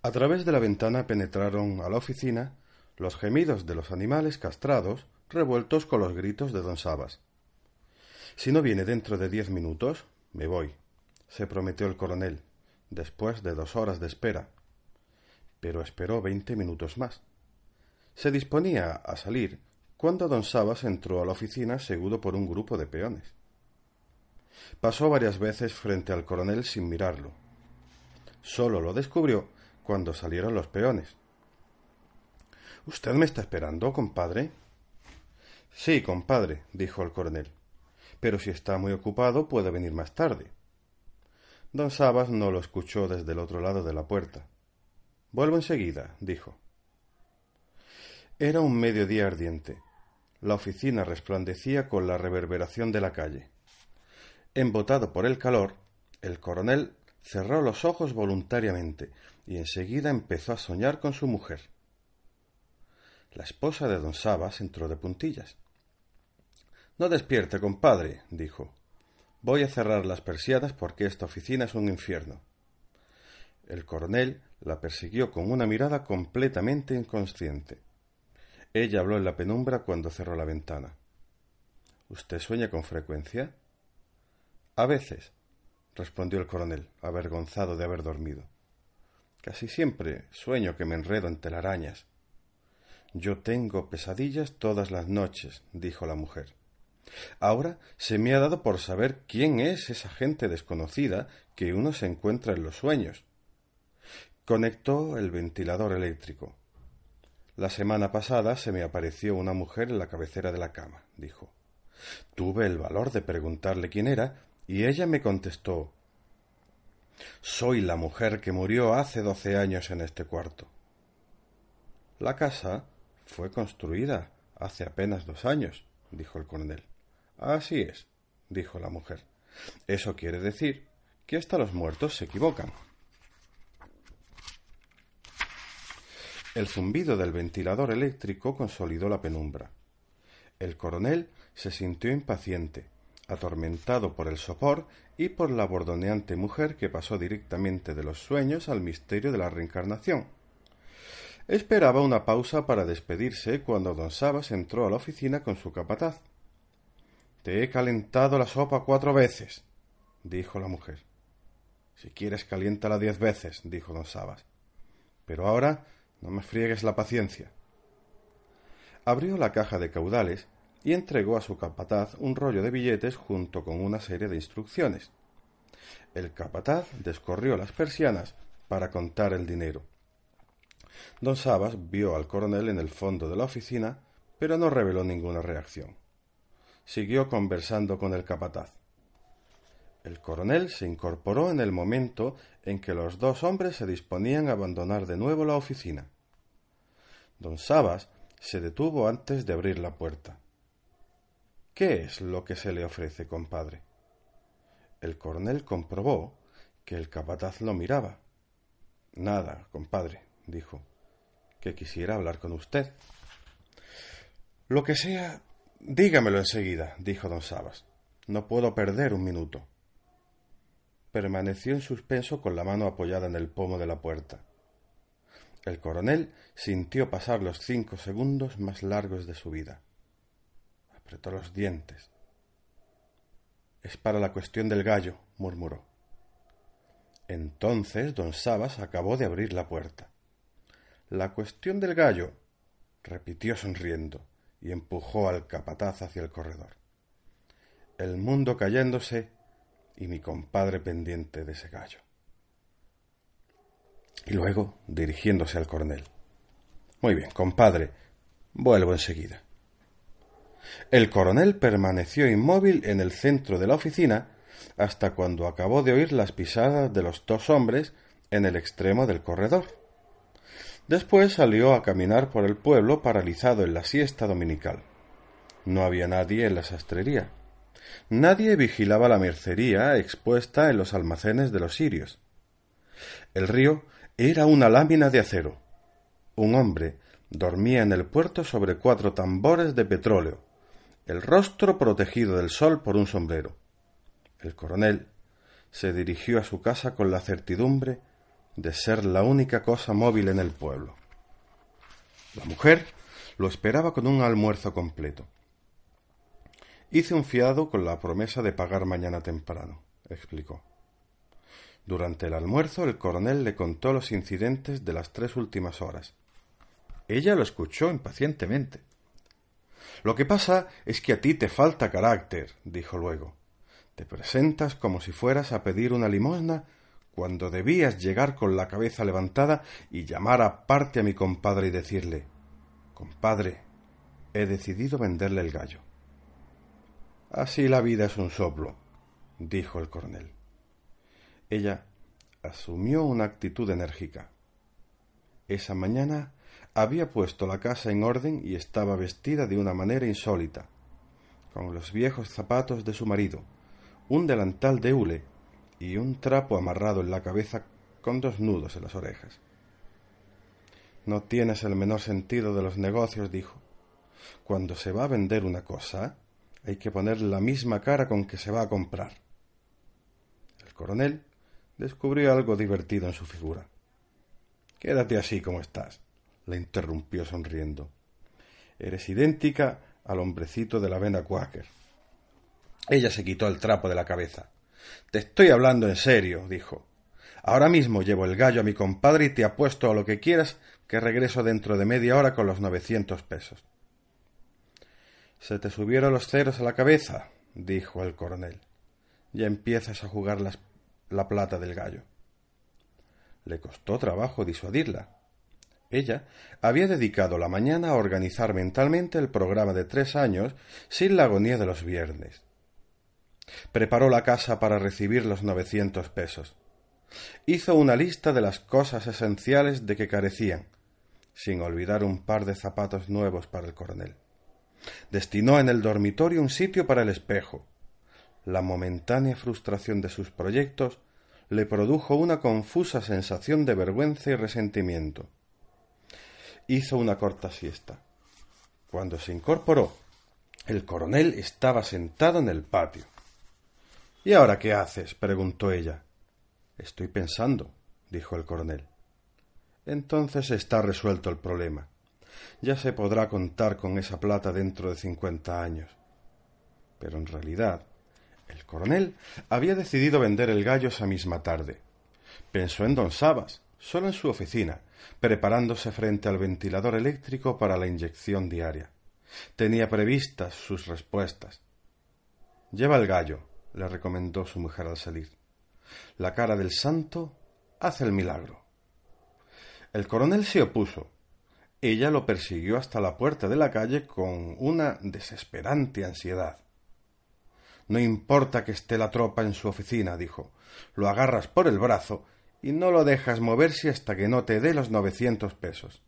A través de la ventana penetraron a la oficina los gemidos de los animales castrados revueltos con los gritos de don Sabas. Si no viene dentro de diez minutos, me voy, se prometió el coronel, después de dos horas de espera. Pero esperó veinte minutos más. Se disponía a salir cuando don Sabas entró a la oficina seguido por un grupo de peones. Pasó varias veces frente al coronel sin mirarlo. Solo lo descubrió cuando salieron los peones. ¿Usted me está esperando, compadre? Sí, compadre, dijo el coronel. Pero si está muy ocupado puede venir más tarde. Don Sabas no lo escuchó desde el otro lado de la puerta. Vuelvo enseguida, dijo. Era un mediodía ardiente. La oficina resplandecía con la reverberación de la calle. Embotado por el calor, el coronel cerró los ojos voluntariamente y enseguida empezó a soñar con su mujer. La esposa de don Sabas entró de puntillas. No despierte, compadre, dijo. Voy a cerrar las persianas porque esta oficina es un infierno. El coronel la persiguió con una mirada completamente inconsciente. Ella habló en la penumbra cuando cerró la ventana. ¿Usted sueña con frecuencia? A veces, respondió el coronel, avergonzado de haber dormido. Casi siempre sueño que me enredo en telarañas. Yo tengo pesadillas todas las noches, dijo la mujer. Ahora se me ha dado por saber quién es esa gente desconocida que uno se encuentra en los sueños. Conectó el ventilador eléctrico. La semana pasada se me apareció una mujer en la cabecera de la cama, dijo. Tuve el valor de preguntarle quién era y ella me contestó Soy la mujer que murió hace doce años en este cuarto. La casa fue construida hace apenas dos años, dijo el coronel. Así es, dijo la mujer. Eso quiere decir que hasta los muertos se equivocan. El zumbido del ventilador eléctrico consolidó la penumbra. El coronel se sintió impaciente, atormentado por el sopor y por la bordoneante mujer que pasó directamente de los sueños al misterio de la reencarnación. Esperaba una pausa para despedirse cuando don Sabas entró a la oficina con su capataz. Te he calentado la sopa cuatro veces, dijo la mujer. Si quieres, caliéntala diez veces, dijo don Sabas. Pero ahora no me friegues la paciencia. Abrió la caja de caudales y entregó a su capataz un rollo de billetes junto con una serie de instrucciones. El capataz descorrió las persianas para contar el dinero. Don Sabas vio al coronel en el fondo de la oficina, pero no reveló ninguna reacción siguió conversando con el capataz. El coronel se incorporó en el momento en que los dos hombres se disponían a abandonar de nuevo la oficina. Don Sabas se detuvo antes de abrir la puerta. ¿Qué es lo que se le ofrece, compadre? El coronel comprobó que el capataz lo miraba. Nada, compadre, dijo, que quisiera hablar con usted. Lo que sea Dígamelo enseguida, dijo don Sabas. No puedo perder un minuto. Permaneció en suspenso con la mano apoyada en el pomo de la puerta. El coronel sintió pasar los cinco segundos más largos de su vida. Apretó los dientes. Es para la cuestión del gallo, murmuró. Entonces don Sabas acabó de abrir la puerta. La cuestión del gallo, repitió sonriendo y empujó al capataz hacia el corredor. El mundo cayéndose y mi compadre pendiente de ese gallo. Y luego, dirigiéndose al coronel. Muy bien, compadre, vuelvo enseguida. El coronel permaneció inmóvil en el centro de la oficina hasta cuando acabó de oír las pisadas de los dos hombres en el extremo del corredor. Después salió a caminar por el pueblo paralizado en la siesta dominical. No había nadie en la sastrería. Nadie vigilaba la mercería expuesta en los almacenes de los sirios. El río era una lámina de acero. Un hombre dormía en el puerto sobre cuatro tambores de petróleo, el rostro protegido del sol por un sombrero. El coronel se dirigió a su casa con la certidumbre de ser la única cosa móvil en el pueblo. La mujer lo esperaba con un almuerzo completo. Hice un fiado con la promesa de pagar mañana temprano, explicó. Durante el almuerzo el coronel le contó los incidentes de las tres últimas horas. Ella lo escuchó impacientemente. Lo que pasa es que a ti te falta carácter, dijo luego. Te presentas como si fueras a pedir una limosna cuando debías llegar con la cabeza levantada y llamar aparte a mi compadre y decirle Compadre, he decidido venderle el gallo. Así la vida es un soplo, dijo el coronel. Ella asumió una actitud enérgica. Esa mañana había puesto la casa en orden y estaba vestida de una manera insólita, con los viejos zapatos de su marido, un delantal de hule y un trapo amarrado en la cabeza con dos nudos en las orejas. No tienes el menor sentido de los negocios, dijo. Cuando se va a vender una cosa, hay que poner la misma cara con que se va a comprar. El coronel descubrió algo divertido en su figura. Quédate así como estás, le interrumpió sonriendo. Eres idéntica al hombrecito de la vena Quaker. Ella se quitó el trapo de la cabeza. Te estoy hablando en serio, dijo. Ahora mismo llevo el gallo a mi compadre y te apuesto a lo que quieras que regreso dentro de media hora con los novecientos pesos. Se te subieron los ceros a la cabeza, dijo el coronel. Ya empiezas a jugar la plata del gallo. Le costó trabajo disuadirla. Ella había dedicado la mañana a organizar mentalmente el programa de tres años sin la agonía de los viernes. Preparó la casa para recibir los novecientos pesos. Hizo una lista de las cosas esenciales de que carecían, sin olvidar un par de zapatos nuevos para el coronel. Destinó en el dormitorio un sitio para el espejo, la momentánea frustración de sus proyectos le produjo una confusa sensación de vergüenza y resentimiento. Hizo una corta siesta. Cuando se incorporó, el coronel estaba sentado en el patio. ¿Y ahora qué haces? preguntó ella. Estoy pensando, dijo el coronel. Entonces está resuelto el problema. Ya se podrá contar con esa plata dentro de cincuenta años. Pero en realidad el coronel había decidido vender el gallo esa misma tarde. Pensó en don Sabas, solo en su oficina, preparándose frente al ventilador eléctrico para la inyección diaria. Tenía previstas sus respuestas. Lleva el gallo, le recomendó su mujer al salir. La cara del santo hace el milagro. El coronel se opuso. Ella lo persiguió hasta la puerta de la calle con una desesperante ansiedad. No importa que esté la tropa en su oficina, dijo. Lo agarras por el brazo y no lo dejas moverse hasta que no te dé los novecientos pesos.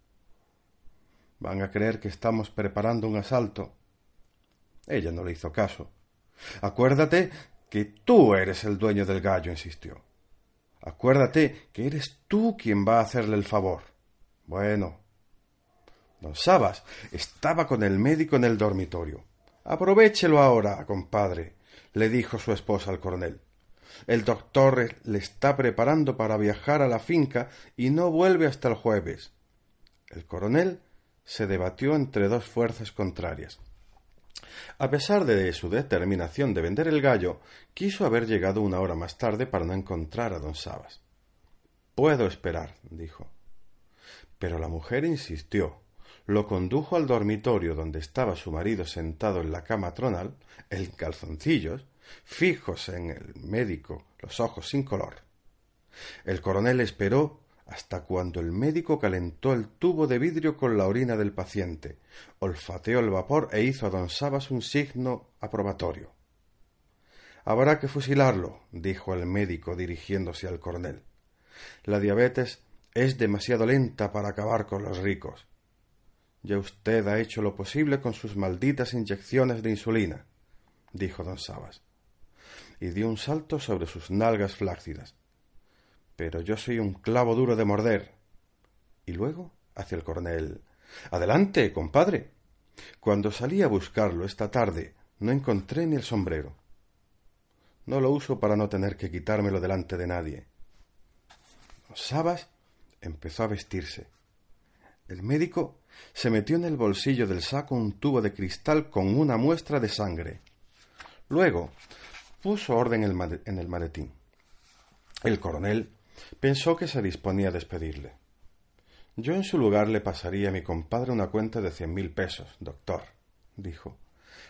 Van a creer que estamos preparando un asalto. Ella no le hizo caso. Acuérdate que tú eres el dueño del gallo, insistió. Acuérdate que eres tú quien va a hacerle el favor. Bueno. Don Sabas estaba con el médico en el dormitorio. Aprovéchelo ahora, compadre le dijo su esposa al coronel. El doctor le está preparando para viajar a la finca y no vuelve hasta el jueves. El coronel se debatió entre dos fuerzas contrarias. A pesar de su determinación de vender el gallo, quiso haber llegado una hora más tarde para no encontrar a don Sabas. Puedo esperar, dijo. Pero la mujer insistió lo condujo al dormitorio donde estaba su marido sentado en la cama tronal, en calzoncillos, fijos en el médico, los ojos sin color. El coronel esperó hasta cuando el médico calentó el tubo de vidrio con la orina del paciente, olfateó el vapor e hizo a don Sabas un signo aprobatorio. Habrá que fusilarlo, dijo el médico dirigiéndose al coronel. La diabetes es demasiado lenta para acabar con los ricos. Ya usted ha hecho lo posible con sus malditas inyecciones de insulina, dijo don Sabas, y dio un salto sobre sus nalgas flácidas. Pero yo soy un clavo duro de morder. Y luego hacia el coronel. Adelante, compadre. Cuando salí a buscarlo esta tarde no encontré ni el sombrero. No lo uso para no tener que quitármelo delante de nadie. Sabas empezó a vestirse. El médico se metió en el bolsillo del saco un tubo de cristal con una muestra de sangre. Luego puso orden en el maletín. El coronel pensó que se disponía a despedirle. Yo en su lugar le pasaría a mi compadre una cuenta de cien mil pesos, doctor, dijo.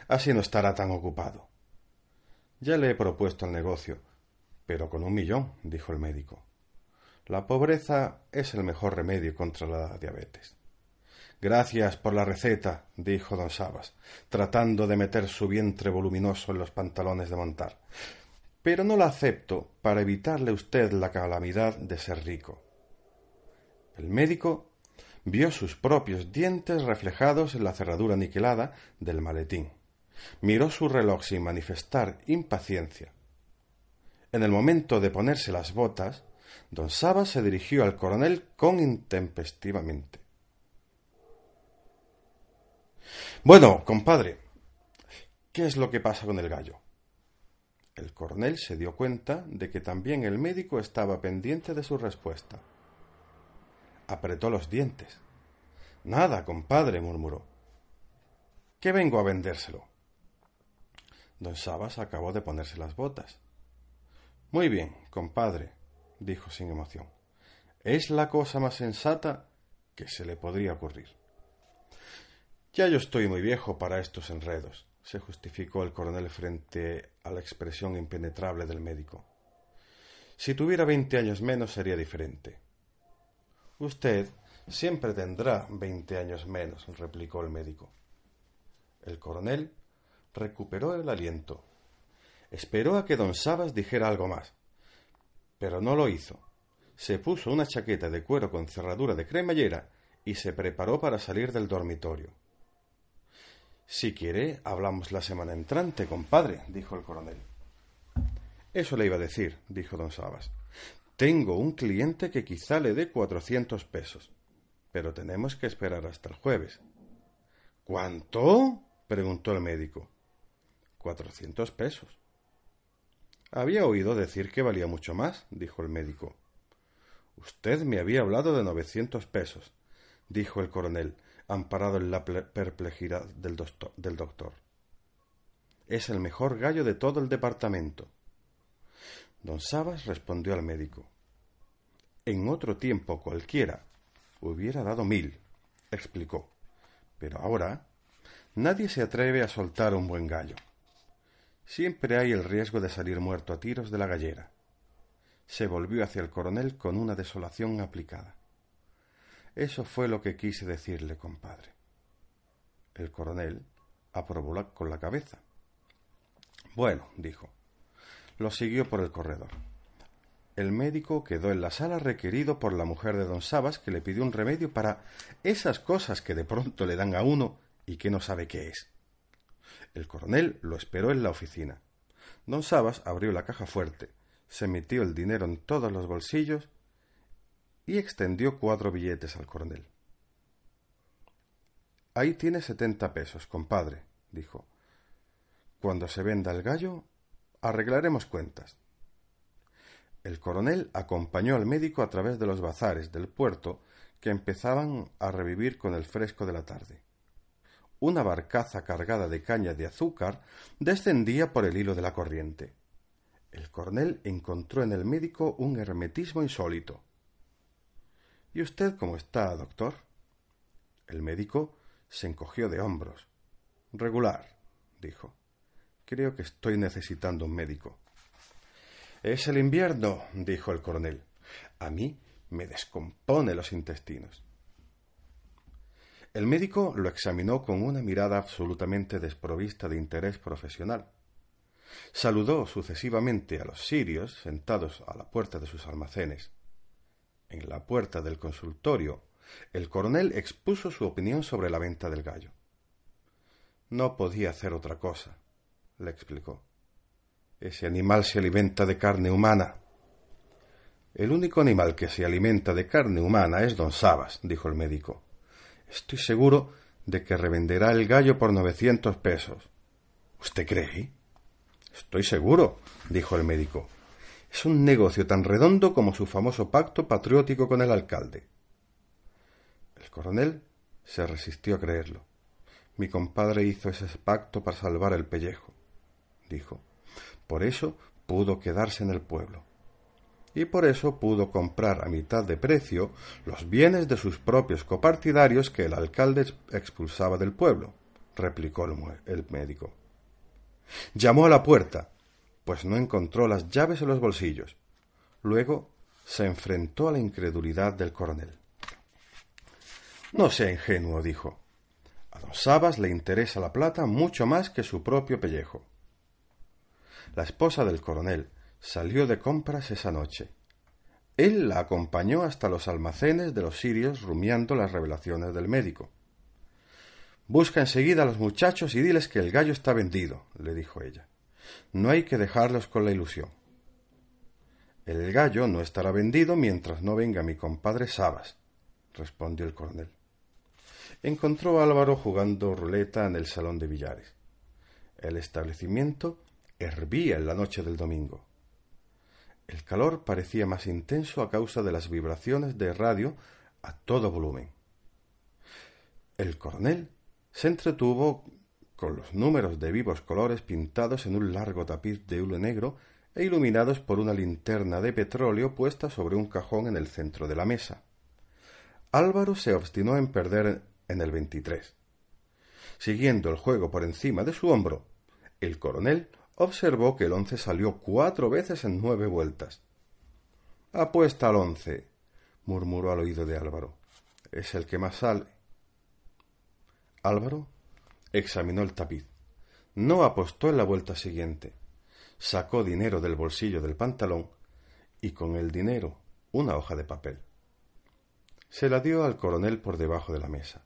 Así no estará tan ocupado. Ya le he propuesto el negocio, pero con un millón, dijo el médico. La pobreza es el mejor remedio contra la diabetes. Gracias por la receta, dijo don Sabas, tratando de meter su vientre voluminoso en los pantalones de montar. Pero no la acepto para evitarle usted la calamidad de ser rico. El médico vio sus propios dientes reflejados en la cerradura niquelada del maletín. Miró su reloj sin manifestar impaciencia. En el momento de ponerse las botas, don Sabas se dirigió al coronel con intempestivamente. Bueno, compadre, ¿qué es lo que pasa con el gallo? El coronel se dio cuenta de que también el médico estaba pendiente de su respuesta apretó los dientes. Nada, compadre, murmuró. ¿Qué vengo a vendérselo? Don Sabas acabó de ponerse las botas. Muy bien, compadre, dijo sin emoción. Es la cosa más sensata que se le podría ocurrir. Ya yo estoy muy viejo para estos enredos, se justificó el coronel frente a la expresión impenetrable del médico. Si tuviera veinte años menos sería diferente. Usted siempre tendrá veinte años menos, replicó el médico. El coronel recuperó el aliento. Esperó a que don Sabas dijera algo más, pero no lo hizo. Se puso una chaqueta de cuero con cerradura de cremallera y se preparó para salir del dormitorio. Si quiere, hablamos la semana entrante, compadre, dijo el coronel. Eso le iba a decir, dijo don Sabas. Tengo un cliente que quizá le dé cuatrocientos pesos, pero tenemos que esperar hasta el jueves. ¿Cuánto? preguntó el médico. Cuatrocientos pesos. Había oído decir que valía mucho más, dijo el médico. Usted me había hablado de novecientos pesos, dijo el coronel, amparado en la perplejidad del, doctor. Es el mejor gallo de todo el departamento. Don Sabas respondió al médico. En otro tiempo cualquiera hubiera dado mil, explicó. Pero ahora nadie se atreve a soltar un buen gallo. Siempre hay el riesgo de salir muerto a tiros de la gallera. Se volvió hacia el coronel con una desolación aplicada. Eso fue lo que quise decirle, compadre. El coronel aprobó con la cabeza. Bueno, dijo, lo siguió por el corredor. El médico quedó en la sala requerido por la mujer de don Sabas, que le pidió un remedio para esas cosas que de pronto le dan a uno y que no sabe qué es. El coronel lo esperó en la oficina. Don Sabas abrió la caja fuerte, se metió el dinero en todos los bolsillos y extendió cuatro billetes al coronel. Ahí tiene setenta pesos, compadre, dijo. Cuando se venda el gallo, Arreglaremos cuentas. El coronel acompañó al médico a través de los bazares del puerto que empezaban a revivir con el fresco de la tarde. Una barcaza cargada de caña de azúcar descendía por el hilo de la corriente. El coronel encontró en el médico un hermetismo insólito. ¿Y usted cómo está, doctor? El médico se encogió de hombros. Regular, dijo. Creo que estoy necesitando un médico. Es el invierno, dijo el coronel. A mí me descompone los intestinos. El médico lo examinó con una mirada absolutamente desprovista de interés profesional. Saludó sucesivamente a los sirios sentados a la puerta de sus almacenes. En la puerta del consultorio, el coronel expuso su opinión sobre la venta del gallo. No podía hacer otra cosa le explicó. Ese animal se alimenta de carne humana. El único animal que se alimenta de carne humana es don Sabas, dijo el médico. Estoy seguro de que revenderá el gallo por novecientos pesos. ¿Usted cree? Estoy seguro, dijo el médico. Es un negocio tan redondo como su famoso pacto patriótico con el alcalde. El coronel se resistió a creerlo. Mi compadre hizo ese pacto para salvar el pellejo, dijo. Por eso pudo quedarse en el pueblo. Y por eso pudo comprar a mitad de precio los bienes de sus propios copartidarios que el alcalde expulsaba del pueblo, replicó el médico. Llamó a la puerta, pues no encontró las llaves en los bolsillos. Luego se enfrentó a la incredulidad del coronel. No sea ingenuo, dijo. A don Sabas le interesa la plata mucho más que su propio pellejo. La esposa del coronel salió de compras esa noche. Él la acompañó hasta los almacenes de los sirios rumiando las revelaciones del médico. Busca enseguida a los muchachos y diles que el gallo está vendido, le dijo ella. No hay que dejarlos con la ilusión. El gallo no estará vendido mientras no venga mi compadre Sabas, respondió el coronel. Encontró a Álvaro jugando ruleta en el salón de billares. El establecimiento hervía en la noche del domingo. El calor parecía más intenso a causa de las vibraciones de radio a todo volumen. El coronel se entretuvo con los números de vivos colores pintados en un largo tapiz de hule negro e iluminados por una linterna de petróleo puesta sobre un cajón en el centro de la mesa. Álvaro se obstinó en perder en el veintitrés. Siguiendo el juego por encima de su hombro, el coronel observó que el once salió cuatro veces en nueve vueltas. Apuesta al once, murmuró al oído de Álvaro. Es el que más sale. Álvaro examinó el tapiz. No apostó en la vuelta siguiente. Sacó dinero del bolsillo del pantalón y con el dinero una hoja de papel. Se la dio al coronel por debajo de la mesa.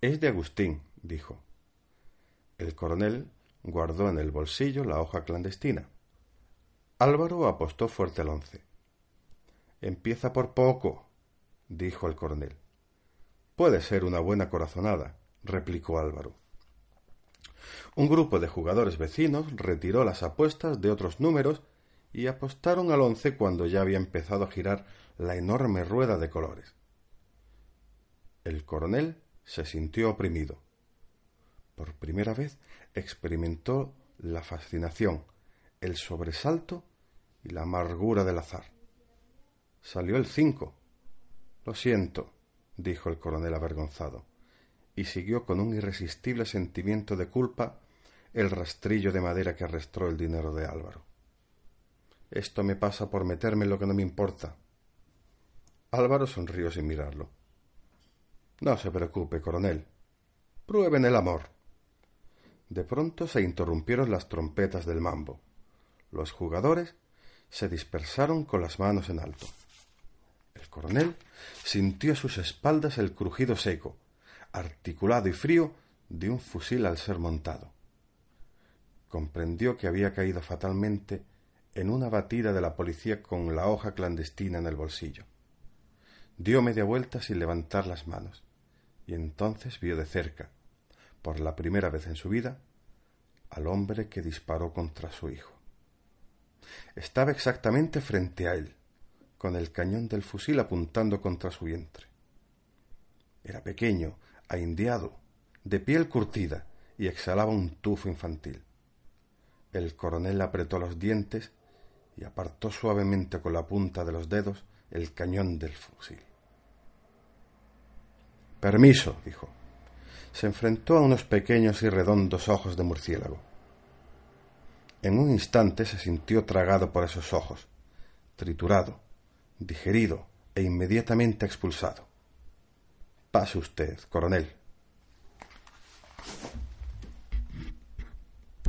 Es de Agustín, dijo. El coronel guardó en el bolsillo la hoja clandestina. Álvaro apostó fuerte al once. Empieza por poco, dijo el coronel. Puede ser una buena corazonada, replicó Álvaro. Un grupo de jugadores vecinos retiró las apuestas de otros números y apostaron al once cuando ya había empezado a girar la enorme rueda de colores. El coronel se sintió oprimido. Por primera vez experimentó la fascinación, el sobresalto y la amargura del azar. Salió el cinco. Lo siento, dijo el coronel avergonzado, y siguió con un irresistible sentimiento de culpa el rastrillo de madera que arrastró el dinero de Álvaro. Esto me pasa por meterme en lo que no me importa. Álvaro sonrió sin mirarlo. No se preocupe, coronel. Prueben el amor. De pronto se interrumpieron las trompetas del mambo. Los jugadores se dispersaron con las manos en alto. El coronel sintió a sus espaldas el crujido seco, articulado y frío de un fusil al ser montado. Comprendió que había caído fatalmente en una batida de la policía con la hoja clandestina en el bolsillo. Dio media vuelta sin levantar las manos, y entonces vio de cerca, por la primera vez en su vida, al hombre que disparó contra su hijo. Estaba exactamente frente a él, con el cañón del fusil apuntando contra su vientre. Era pequeño, ahindiado, de piel curtida, y exhalaba un tufo infantil. El coronel apretó los dientes y apartó suavemente con la punta de los dedos el cañón del fusil. Permiso, dijo se enfrentó a unos pequeños y redondos ojos de murciélago. En un instante se sintió tragado por esos ojos, triturado, digerido e inmediatamente expulsado. Pase usted, coronel.